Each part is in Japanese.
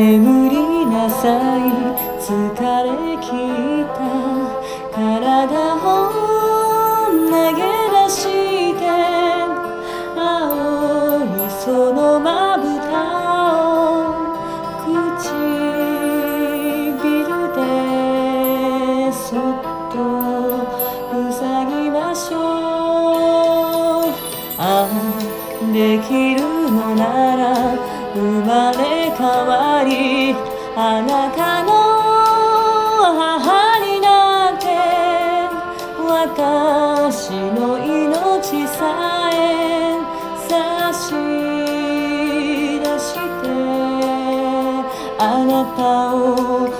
眠りなさい疲れきった体を投げ出して青いそのまぶたを唇でそっと塞ぎましょう。ああできるのなら生まれ変わりあなたの母になって私の命さえ差し出してあなたを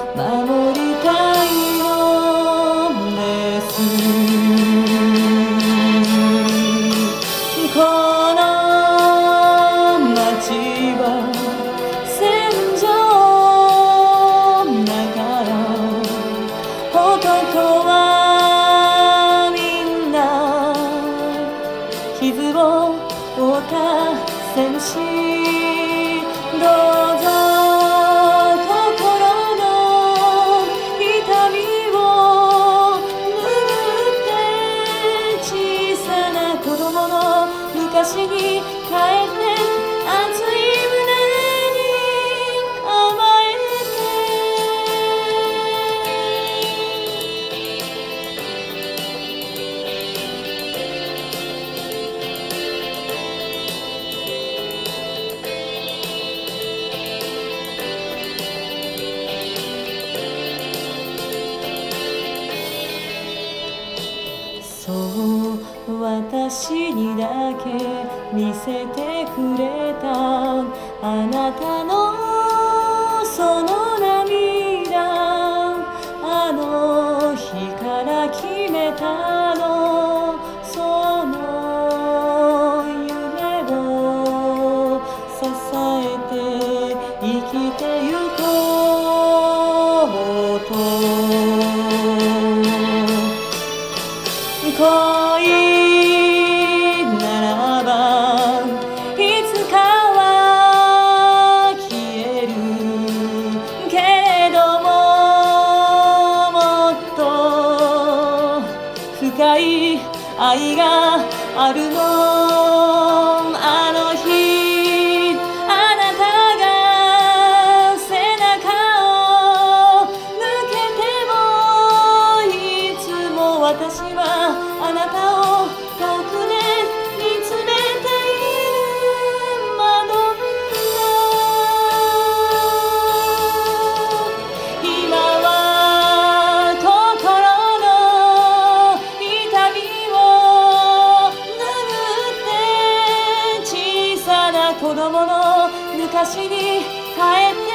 ったそう私にだけ見せてくれた。あなたのその涙あの日から決めたの。その夢を支えて生きてゆこ恋ならばいつかは消えるけれどももっと深い愛があるの。私に帰って